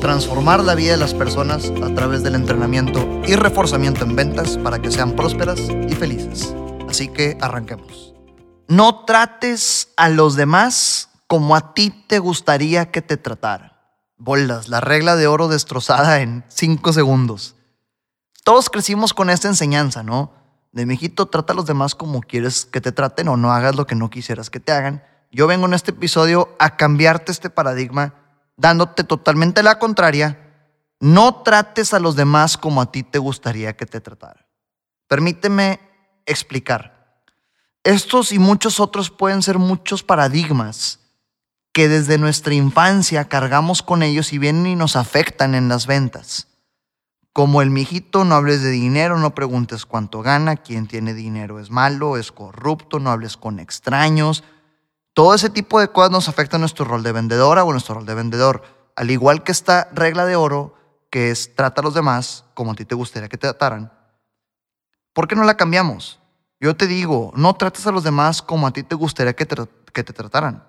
Transformar la vida de las personas a través del entrenamiento y reforzamiento en ventas para que sean prósperas y felices. Así que arranquemos. No trates a los demás como a ti te gustaría que te trataran. Bolas, la regla de oro destrozada en 5 segundos. Todos crecimos con esta enseñanza, ¿no? De mijito, trata a los demás como quieres que te traten o no hagas lo que no quisieras que te hagan. Yo vengo en este episodio a cambiarte este paradigma, dándote totalmente la contraria. No trates a los demás como a ti te gustaría que te trataran. Permíteme explicar. Estos y muchos otros pueden ser muchos paradigmas que desde nuestra infancia cargamos con ellos y vienen y nos afectan en las ventas. Como el mijito, no hables de dinero, no preguntes cuánto gana, quién tiene dinero es malo, es corrupto, no hables con extraños. Todo ese tipo de cosas nos afecta a nuestro rol de vendedora o nuestro rol de vendedor. Al igual que esta regla de oro, que es trata a los demás como a ti te gustaría que te trataran. ¿Por qué no la cambiamos? Yo te digo, no trates a los demás como a ti te gustaría que te, que te trataran.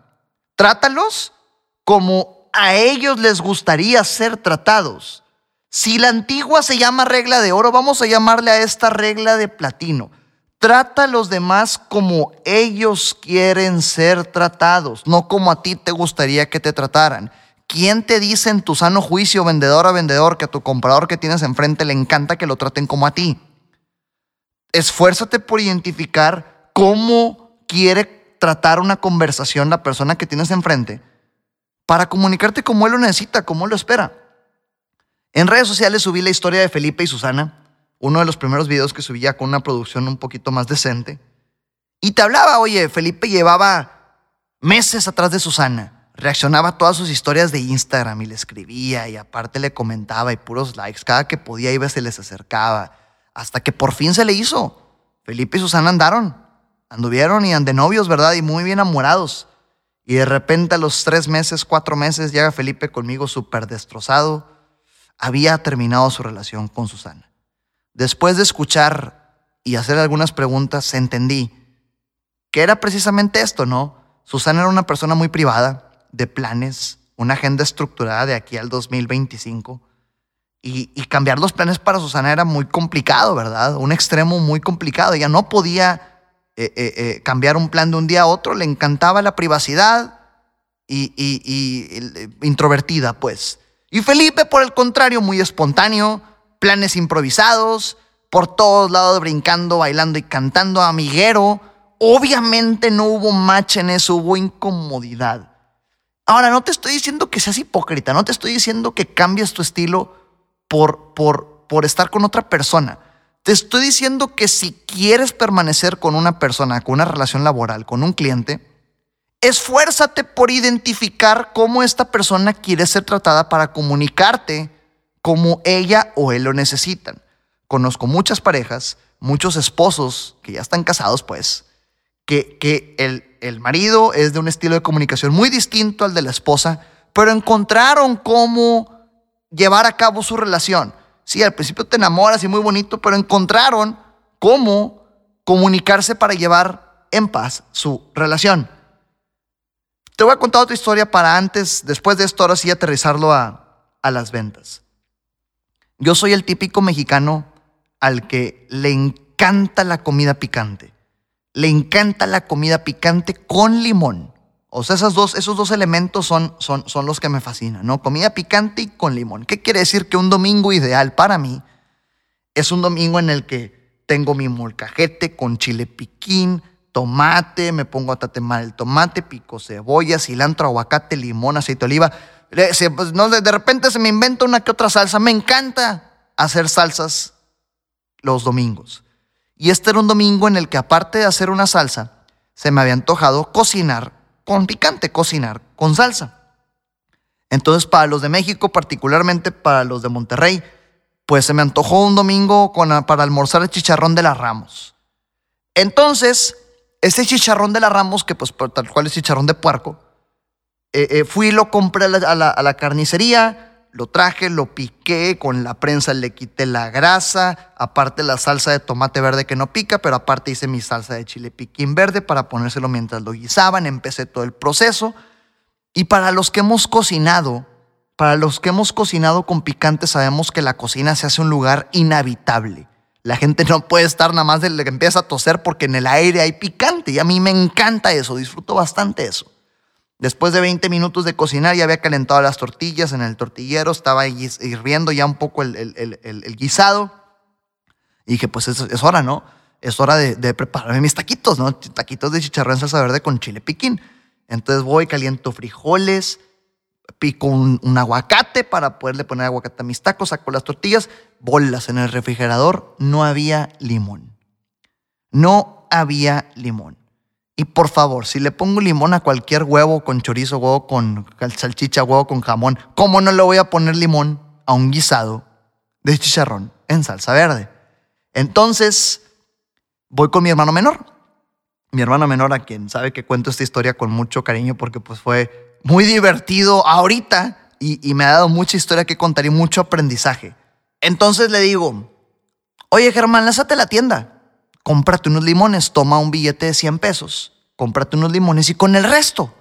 Trátalos como a ellos les gustaría ser tratados. Si la antigua se llama regla de oro, vamos a llamarle a esta regla de platino. Trata a los demás como ellos quieren ser tratados, no como a ti te gustaría que te trataran. ¿Quién te dice en tu sano juicio, vendedor a vendedor, que a tu comprador que tienes enfrente le encanta que lo traten como a ti? Esfuérzate por identificar cómo quiere tratar una conversación la persona que tienes enfrente para comunicarte como él lo necesita, como él lo espera. En redes sociales subí la historia de Felipe y Susana, uno de los primeros videos que subía con una producción un poquito más decente. Y te hablaba, oye, Felipe llevaba meses atrás de Susana. Reaccionaba a todas sus historias de Instagram y le escribía y aparte le comentaba y puros likes. Cada que podía iba se les acercaba. Hasta que por fin se le hizo. Felipe y Susana andaron. Anduvieron y de novios, ¿verdad? Y muy bien enamorados. Y de repente a los tres meses, cuatro meses, llega Felipe conmigo súper destrozado había terminado su relación con Susana. Después de escuchar y hacer algunas preguntas, entendí que era precisamente esto, ¿no? Susana era una persona muy privada, de planes, una agenda estructurada de aquí al 2025. Y, cambiar los planes para Susana era muy complicado, ¿verdad? Un extremo muy complicado. Ella no podía eh, eh, eh, cambiar un plan de un día a otro, le encantaba la privacidad y, y introvertida, pues. Y Felipe, por el contrario, muy espontáneo, planes improvisados, por todos lados brincando, bailando y cantando, amiguero. Obviamente no hubo match en eso, hubo incomodidad. Ahora, no te estoy diciendo que seas hipócrita, no te estoy diciendo que cambies tu estilo por, por, por estar con otra persona. Te estoy diciendo que si quieres permanecer con una persona, con una relación laboral, con un cliente, Esfuérzate por identificar cómo esta persona quiere ser tratada para comunicarte como ella o él lo necesitan. Conozco muchas parejas, muchos esposos que ya están casados, pues, que, que el, el marido es de un estilo de comunicación muy distinto al de la esposa, pero encontraron cómo llevar a cabo su relación. Sí, al principio te enamoras y muy bonito, pero encontraron cómo comunicarse para llevar en paz su relación. Te voy a contar otra historia para antes, después de esto, ahora sí aterrizarlo a, a las ventas. Yo soy el típico mexicano al que le encanta la comida picante. Le encanta la comida picante con limón. O sea, esos dos, esos dos elementos son, son, son los que me fascinan, ¿no? Comida picante y con limón. ¿Qué quiere decir? Que un domingo ideal para mí es un domingo en el que tengo mi molcajete con chile piquín, tomate, me pongo a tatemar el tomate, pico cebolla, cilantro, aguacate, limón, aceite de oliva. Pues, no, de repente se me inventa una que otra salsa. Me encanta hacer salsas los domingos. Y este era un domingo en el que aparte de hacer una salsa, se me había antojado cocinar con picante, cocinar con salsa. Entonces, para los de México, particularmente para los de Monterrey, pues se me antojó un domingo para almorzar el chicharrón de las Ramos. Entonces, ese chicharrón de las Ramos, que pues tal cual es chicharrón de puerco, eh, eh, fui y lo compré a la, a la carnicería, lo traje, lo piqué, con la prensa le quité la grasa, aparte la salsa de tomate verde que no pica, pero aparte hice mi salsa de chile piquín verde para ponérselo mientras lo guisaban, empecé todo el proceso. Y para los que hemos cocinado, para los que hemos cocinado con picante, sabemos que la cocina se hace un lugar inhabitable. La gente no puede estar nada más de que empieza a toser porque en el aire hay picante y a mí me encanta eso, disfruto bastante eso. Después de 20 minutos de cocinar ya había calentado las tortillas en el tortillero, estaba hirviendo ya un poco el, guisado. Y dije, pues es, hora, ¿no? Es hora de, prepararme mis taquitos, ¿no? Taquitos de chicharrón salsa verde con chile piquín. Entonces voy, caliento frijoles, pico un, aguacate para poderle poner aguacate a mis tacos, saco las tortillas, bolas en el refrigerador. No había limón. No había limón. Y por favor, si le pongo limón a cualquier huevo con chorizo, huevo con salchicha, huevo con jamón, ¿cómo no le voy a poner limón a un guisado de chicharrón en salsa verde? Entonces, voy con mi hermano menor. Mi hermano menor, a quien sabe que cuento esta historia con mucho cariño porque pues fue muy divertido ahorita y, y me ha dado mucha historia que contar y mucho aprendizaje. Entonces le digo, oye Germán, lázate la tienda cómprate unos limones, toma un billete de 100 pesos, cómprate unos limones y con el resto,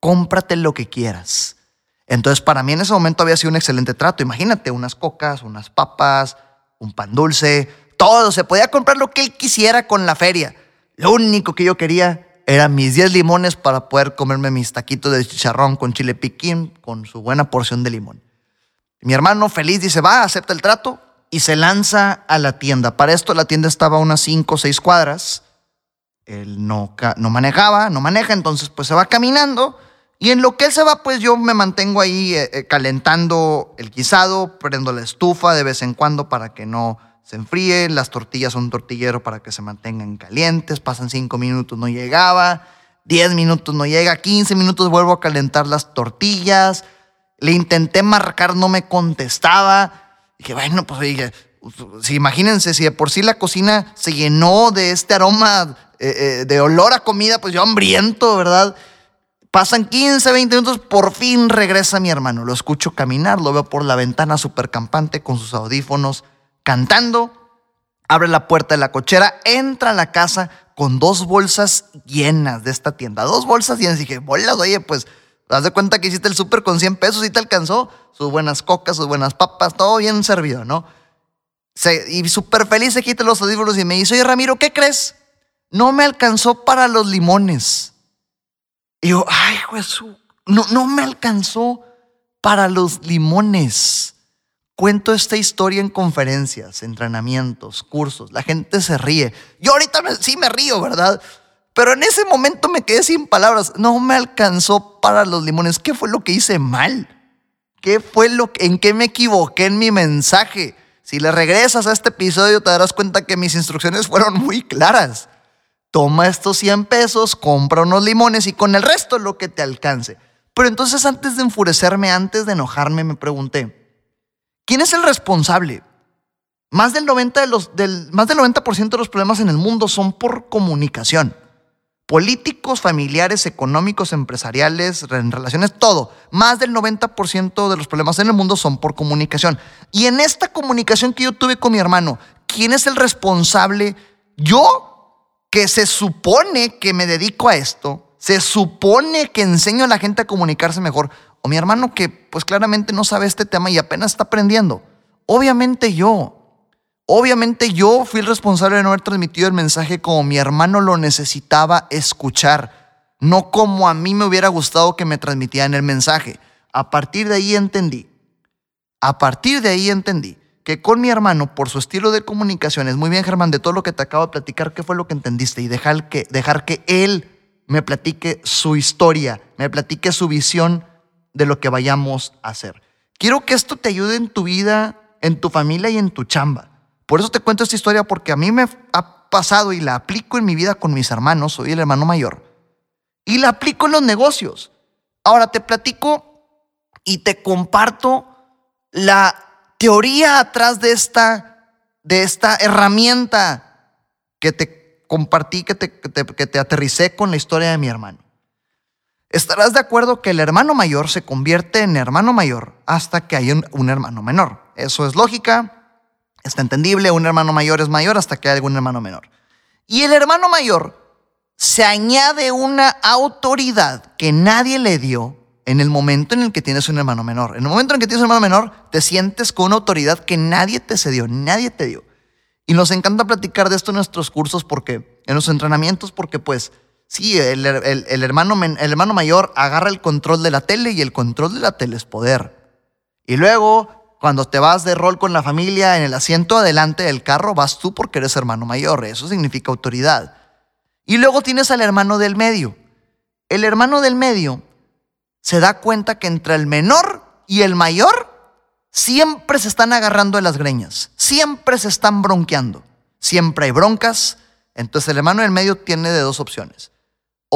cómprate lo que quieras. Entonces, para mí en ese momento había sido un excelente trato. Imagínate, unas cocas, unas papas, un pan dulce, todo. Se podía comprar lo que él quisiera con la feria. Lo único que yo quería eran mis 10 limones para poder comerme mis taquitos de chicharrón con chile piquín, con su buena porción de limón. Mi hermano feliz dice, va, acepta el trato y se lanza a la tienda. Para esto la tienda estaba unas 5 o 6 cuadras. Él no, no manejaba, no maneja, entonces pues se va caminando. Y en lo que él se va, pues yo me mantengo ahí eh, eh, calentando el guisado, prendo la estufa de vez en cuando para que no se enfríe. Las tortillas son tortillero para que se mantengan calientes. Pasan 5 minutos, no llegaba. 10 minutos no llega. 15 minutos vuelvo a calentar las tortillas. Le intenté marcar, no me contestaba que bueno, pues oye, si imagínense, si de por sí la cocina se llenó de este aroma eh, eh, de olor a comida, pues yo hambriento, ¿verdad? Pasan 15, 20 minutos, por fin regresa mi hermano. Lo escucho caminar, lo veo por la ventana súper campante con sus audífonos, cantando. Abre la puerta de la cochera, entra a la casa con dos bolsas llenas de esta tienda. Dos bolsas llenas. Y dije, bolas, oye, pues Haz de cuenta que hiciste el súper con 100 pesos y te alcanzó. Sus buenas cocas, sus buenas papas, todo bien servido, ¿no? y súper feliz se quita los audífonos y me dice, oye Ramiro, ¿qué crees? No me alcanzó para los limones. Y yo, ay, Jesús, no, no me alcanzó para los limones. Cuento esta historia en conferencias, entrenamientos, cursos. La gente se ríe. Yo ahorita sí me río, ¿verdad? Pero en ese momento me quedé sin palabras. No me alcanzó para los limones. ¿Qué fue lo que hice mal? ¿Qué fue lo en qué me equivoqué en mi mensaje? Si le regresas a este episodio te darás cuenta que mis instrucciones fueron muy claras. Toma estos 100 pesos, compra unos limones y con el resto lo que te alcance. Pero entonces antes de enfurecerme, antes de enojarme, me pregunté, ¿quién es el responsable? Más del 90%, de los, del, más del 90 de los problemas en el mundo son por comunicación políticos, familiares, económicos, empresariales, en relaciones, todo. Más del 90% de los problemas en el mundo son por comunicación. Y en esta comunicación que yo tuve con mi hermano, ¿quién es el responsable? Yo, que se supone que me dedico a esto, se supone que enseño a la gente a comunicarse mejor, o mi hermano que pues claramente no sabe este tema y apenas está aprendiendo. Obviamente yo. Obviamente yo fui el responsable de no haber transmitido el mensaje como mi hermano lo necesitaba escuchar, no como a mí me hubiera gustado que me transmitieran el mensaje. A partir de ahí entendí, a partir de ahí entendí que con mi hermano, por su estilo de comunicación, es muy bien Germán, de todo lo que te acabo de platicar, ¿qué fue lo que entendiste? Y dejar que, dejar que él me platique su historia, me platique su visión de lo que vayamos a hacer. Quiero que esto te ayude en tu vida, en tu familia y en tu chamba. Por eso te cuento esta historia, porque a mí me ha pasado y la aplico en mi vida con mis hermanos, soy el hermano mayor, y la aplico en los negocios. Ahora te platico y te comparto la teoría atrás de esta, de esta herramienta que te compartí, que te, que te, que te aterricé con la historia de mi hermano. Estarás de acuerdo que el hermano mayor se convierte en hermano mayor hasta que hay un, hermano menor. Eso es lógica, está entendible, un hermano mayor es mayor hasta que hay algún hermano menor. Y el hermano mayor se añade una autoridad que nadie le dio en el momento en el que tienes un hermano menor. En el momento en que tienes un hermano menor, te sientes con una autoridad que nadie te cedió, nadie te dio. Y nos encanta platicar de esto en nuestros cursos porque, en los entrenamientos, porque pues, sí, el, el, hermano, el hermano mayor agarra el control de la tele y el control de la tele es poder. Y luego, cuando te vas de rol con la familia en el asiento adelante del carro, vas tú porque eres hermano mayor. Eso significa autoridad. Y luego tienes al hermano del medio. El hermano del medio se da cuenta que entre el menor y el mayor siempre se están agarrando de las greñas, siempre se están bronqueando, siempre hay broncas. Entonces el hermano del medio tiene de dos opciones.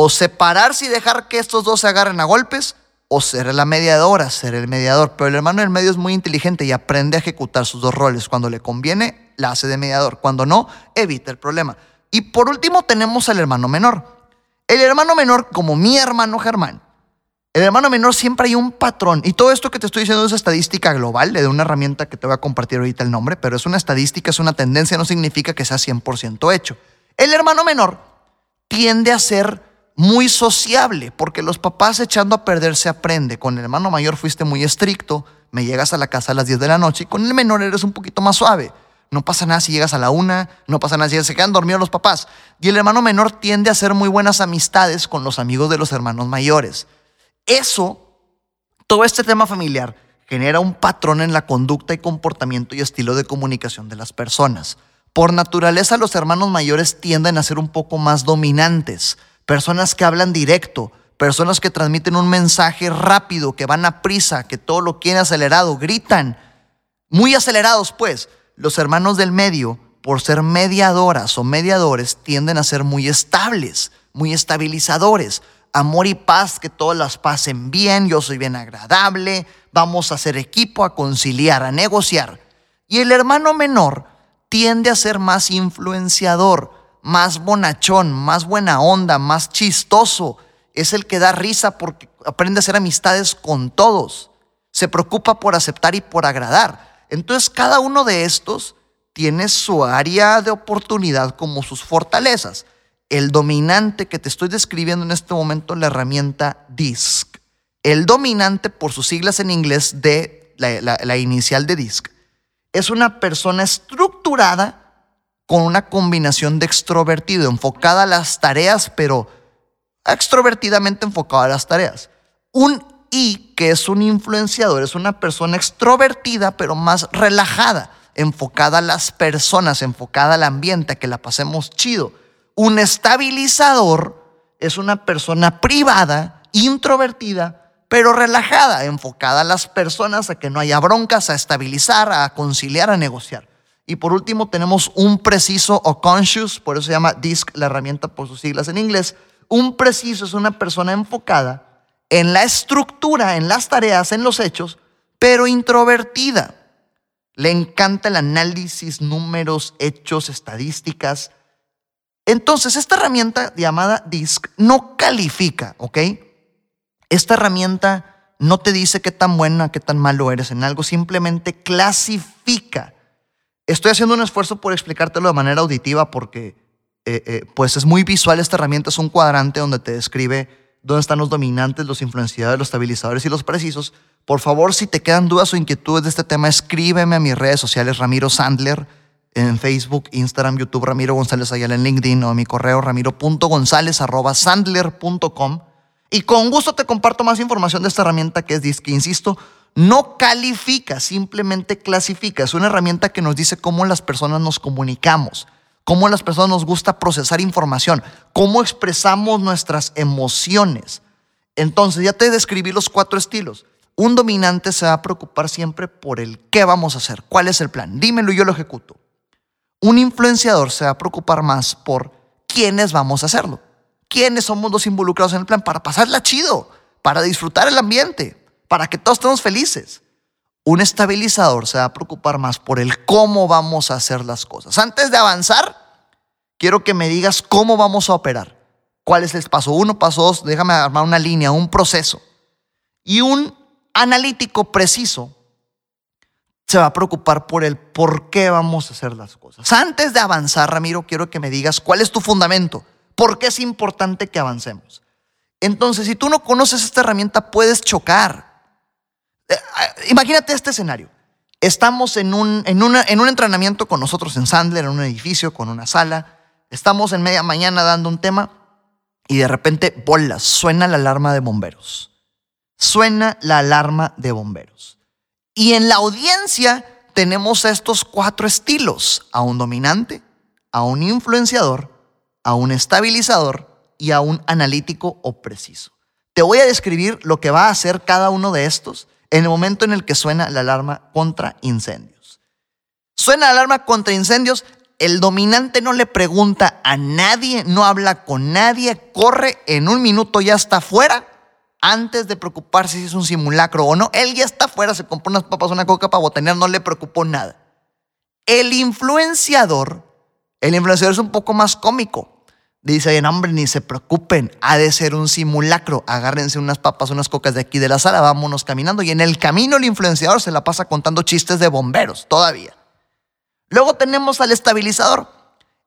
O separarse y dejar que estos dos se agarren a golpes, o ser la mediadora, ser el mediador. Pero el hermano del medio es muy inteligente y aprende a ejecutar sus dos roles. Cuando le conviene, la hace de mediador. Cuando no, evita el problema. Y por último tenemos al hermano menor. El hermano menor, como mi hermano Germán, el hermano menor siempre hay un patrón. Y todo esto que te estoy diciendo es estadística global de una herramienta que te voy a compartir ahorita el nombre, pero es una estadística, es una tendencia, no significa que sea 100% hecho. El hermano menor tiende a ser muy sociable porque los papás echando a perder se aprende. Con el hermano mayor fuiste muy estricto, me llegas a la casa a las 10 de la noche y con el menor eres un poquito más suave. No pasa nada si llegas a la una, no pasa nada si se quedan dormidos los papás. Y el hermano menor tiende a hacer muy buenas amistades con los amigos de los hermanos mayores. Eso, todo este tema familiar, genera un patrón en la conducta y comportamiento y estilo de comunicación de las personas. Por naturaleza, los hermanos mayores tienden a ser un poco más dominantes, personas que hablan directo, personas que transmiten un mensaje rápido, que van a prisa, que todo lo quieren acelerado, gritan, muy acelerados pues. Los hermanos del medio, por ser mediadoras o mediadores, tienden a ser muy estables, muy estabilizadores amor y paz, que todas las pasen bien, yo soy bien agradable, vamos a hacer equipo, a conciliar, a negociar. Y el hermano menor tiende a ser más influenciador, más bonachón, más buena onda, más chistoso. Es el que da risa porque aprende a hacer amistades con todos. Se preocupa por aceptar y por agradar. Entonces cada uno de estos tiene su área de oportunidad como sus fortalezas el dominante que te estoy describiendo en este momento, la herramienta DISC. El dominante, por sus siglas en inglés de la, inicial de DISC, es una persona estructurada con una combinación de extrovertido, enfocada a las tareas, pero extrovertidamente enfocada a las tareas. Un I, que es un influenciador, es una persona extrovertida, pero más relajada, enfocada a las personas, enfocada al ambiente, a que la pasemos chido un estabilizador es una persona privada, introvertida, pero relajada, enfocada a las personas, a que no haya broncas, a estabilizar, a conciliar, a negociar. Y por último tenemos un preciso o conscious, por eso se llama DISC, la herramienta por sus siglas en inglés. Un preciso es una persona enfocada en la estructura, en las tareas, en los hechos, pero introvertida. Le encanta el análisis, números, hechos, estadísticas, entonces, esta herramienta llamada DISC no califica, ¿ok? Esta herramienta no te dice qué tan buena, qué tan malo eres en algo, simplemente clasifica. Estoy haciendo un esfuerzo por explicártelo de manera auditiva porque eh, eh, pues es muy visual esta herramienta, es un cuadrante donde te describe dónde están los dominantes, los influenciadores, los estabilizadores y los precisos. Por favor, si te quedan dudas o inquietudes de este tema, escríbeme a mis redes sociales Ramiro Sandler en Facebook, Instagram, YouTube, Ramiro González Ayala en LinkedIn o en mi correo ramiro.gonzález.sandler.com. Y con gusto te comparto más información de esta herramienta que es DISC. Insisto, no califica, simplemente clasifica. Es una herramienta que nos dice cómo las personas nos comunicamos, cómo las personas nos gusta procesar información, cómo expresamos nuestras emociones. Entonces, ya te describí los cuatro estilos. Un dominante se va a preocupar siempre por el qué vamos a hacer, cuál es el plan. Dímelo y yo lo ejecuto. Un influenciador se va a preocupar más por quiénes vamos a hacerlo. ¿Quiénes somos los involucrados en el plan? Para pasarla chido, para disfrutar el ambiente, para que todos estemos felices. Un estabilizador se va a preocupar más por el cómo vamos a hacer las cosas. Antes de avanzar, quiero que me digas cómo vamos a operar. ¿Cuál es el paso uno, paso dos? Déjame armar una línea, un proceso. Y un analítico preciso se va a preocupar por el por qué vamos a hacer las cosas. Antes de avanzar, Ramiro, quiero que me digas cuál es tu fundamento, por qué es importante que avancemos. Entonces, si tú no conoces esta herramienta, puedes chocar. Imagínate este escenario. Estamos en un, en, en un entrenamiento con nosotros en Sandler, en un edificio, con una sala. Estamos en media mañana dando un tema y de repente, bolas, suena la alarma de bomberos. Suena la alarma de bomberos. Y en la audiencia tenemos estos cuatro estilos, a un dominante, a un influenciador, a un estabilizador y a un analítico o preciso. Te voy a describir lo que va a hacer cada uno de estos en el momento en el que suena la alarma contra incendios. Suena la alarma contra incendios, el dominante no le pregunta a nadie, no habla con nadie, corre en un minuto ya está fuera antes de preocuparse si es un simulacro o no. Él ya está afuera, se compró unas papas, una coca para botanear, no le preocupó nada. El influenciador, el influenciador es un poco más cómico. Dice, oye, hombre, ni se preocupen, ha de ser un simulacro. Agárrense unas papas, unas cocas de aquí de la sala, vámonos caminando. Y en el camino el influenciador se la pasa contando chistes de bomberos, todavía. Luego tenemos al estabilizador.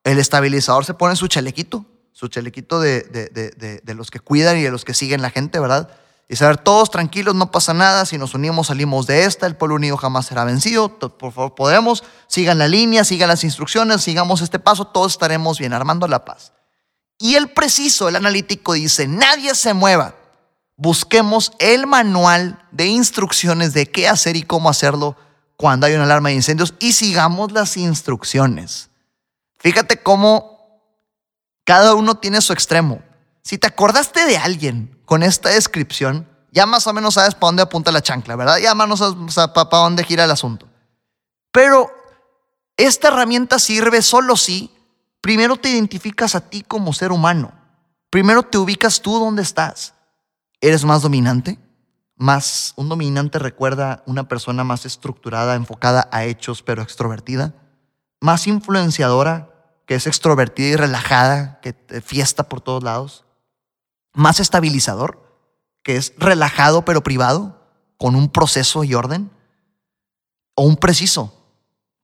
El estabilizador se pone su chalequito, su chalequito de, de, los que cuidan y de los que siguen la gente, ¿verdad? Y saber, todos tranquilos, no pasa nada, si nos unimos salimos de esta, el pueblo unido jamás será vencido, por favor podemos, sigan la línea, sigan las instrucciones, sigamos este paso, todos estaremos bien, armando la paz. Y el preciso, el analítico dice, nadie se mueva, busquemos el manual de instrucciones de qué hacer y cómo hacerlo cuando hay una alarma de incendios y sigamos las instrucciones. Fíjate cómo cada uno tiene su extremo. Si te acordaste de alguien con esta descripción, ya más o menos sabes para dónde apunta la chancla, ¿verdad? Ya más o menos sabes para dónde gira el asunto. Pero esta herramienta sirve solo si primero te identificas a ti como ser humano. Primero te ubicas tú donde estás. ¿Eres más dominante? Más un dominante recuerda una persona más estructurada, enfocada a hechos, pero extrovertida. Más influenciadora, que es extrovertida y relajada, que fiesta por todos lados. Más estabilizador, que es relajado pero privado, con un proceso y orden. O un preciso,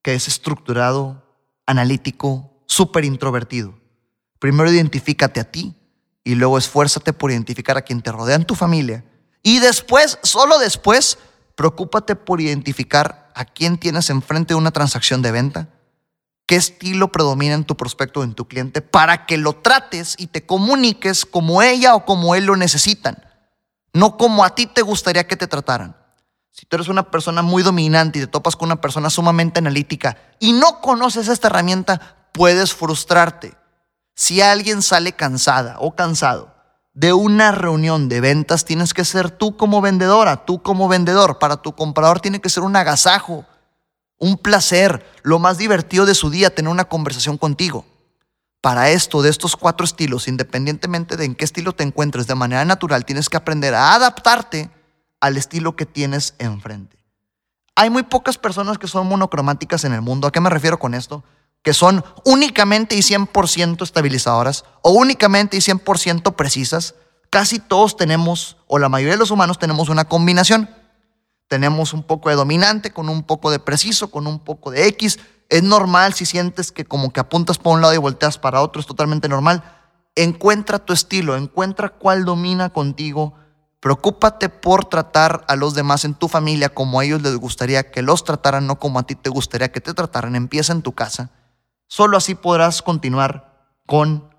que es estructurado, analítico, súper introvertido. Primero identifícate a ti y luego esfuérzate por identificar a quien te rodea en tu familia. Y después, solo después, preocúpate por identificar a quién tienes enfrente de una transacción de venta qué estilo predomina en tu prospecto o en tu cliente para que lo trates y te comuniques como ella o como él lo necesitan, no como a ti te gustaría que te trataran. Si tú eres una persona muy dominante y te topas con una persona sumamente analítica y no conoces esta herramienta, puedes frustrarte. Si alguien sale cansada o cansado de una reunión de ventas, tienes que ser tú como vendedora, tú como vendedor. Para tu comprador tiene que ser un agasajo un placer, lo más divertido de su día, tener una conversación contigo. Para esto, de estos cuatro estilos, independientemente de en qué estilo te encuentres de manera natural, tienes que aprender a adaptarte al estilo que tienes enfrente. Hay muy pocas personas que son monocromáticas en el mundo. ¿A qué me refiero con esto? Que son únicamente y 100% estabilizadoras o únicamente y 100% precisas. Casi todos tenemos, o la mayoría de los humanos tenemos una combinación. Tenemos un poco de dominante, con un poco de preciso, con un poco de X. Es normal si sientes que como que apuntas para un lado y volteas para otro, es totalmente normal. Encuentra tu estilo, encuentra cuál domina contigo. Preocúpate por tratar a los demás en tu familia como a ellos les gustaría que los trataran, no como a ti te gustaría que te trataran. Empieza en tu casa. Solo así podrás continuar con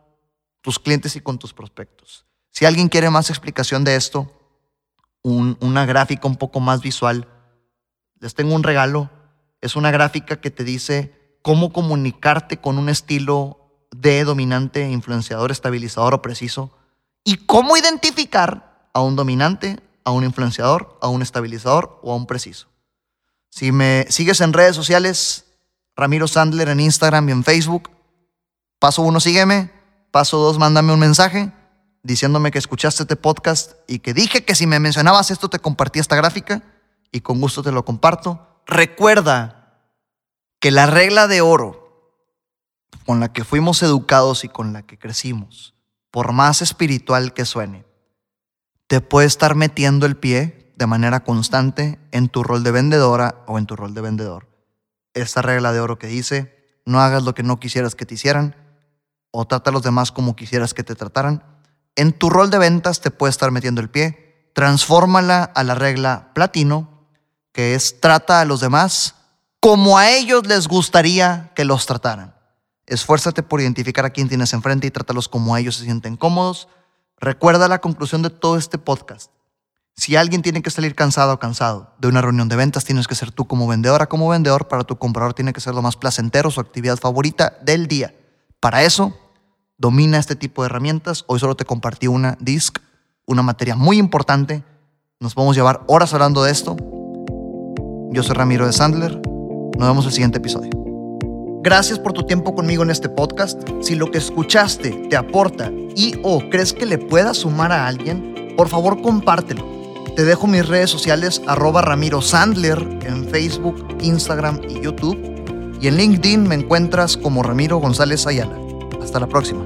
tus clientes y con tus prospectos. Si alguien quiere más explicación de esto, una gráfica un poco más visual. Les tengo un regalo. Es una gráfica que te dice cómo comunicarte con un estilo de dominante, influenciador, estabilizador o preciso. Y cómo identificar a un dominante, a un influenciador, a un estabilizador o a un preciso. Si me sigues en redes sociales, Ramiro Sandler en Instagram y en Facebook, paso uno, sígueme. Paso dos, mándame un mensaje diciéndome que escuchaste este podcast y que dije que si me mencionabas esto te compartía esta gráfica y con gusto te lo comparto. Recuerda que la regla de oro con la que fuimos educados y con la que crecimos, por más espiritual que suene, te puede estar metiendo el pie de manera constante en tu rol de vendedora o en tu rol de vendedor. Esta regla de oro que dice, no hagas lo que no quisieras que te hicieran o trata a los demás como quisieras que te trataran. En tu rol de ventas te puede estar metiendo el pie. Transfórmala a la regla platino, que es trata a los demás como a ellos les gustaría que los trataran. Esfuérzate por identificar a quién tienes enfrente y trátalos como a ellos se sienten cómodos. Recuerda la conclusión de todo este podcast. Si alguien tiene que salir cansado o cansado de una reunión de ventas, tienes que ser tú como vendedora, como vendedor. Para tu comprador tiene que ser lo más placentero, su actividad favorita del día. Para eso, domina este tipo de herramientas. Hoy solo te compartí una disc, una materia muy importante. Nos a llevar horas hablando de esto. Yo soy Ramiro de Sandler. Nos vemos en el siguiente episodio. Gracias por tu tiempo conmigo en este podcast. Si lo que escuchaste te aporta y o crees que le pueda sumar a alguien, por favor compártelo. Te dejo mis redes sociales arroba Ramiro Sandler en Facebook, Instagram y YouTube. Y en LinkedIn me encuentras como Ramiro González Ayala. Hasta la próxima.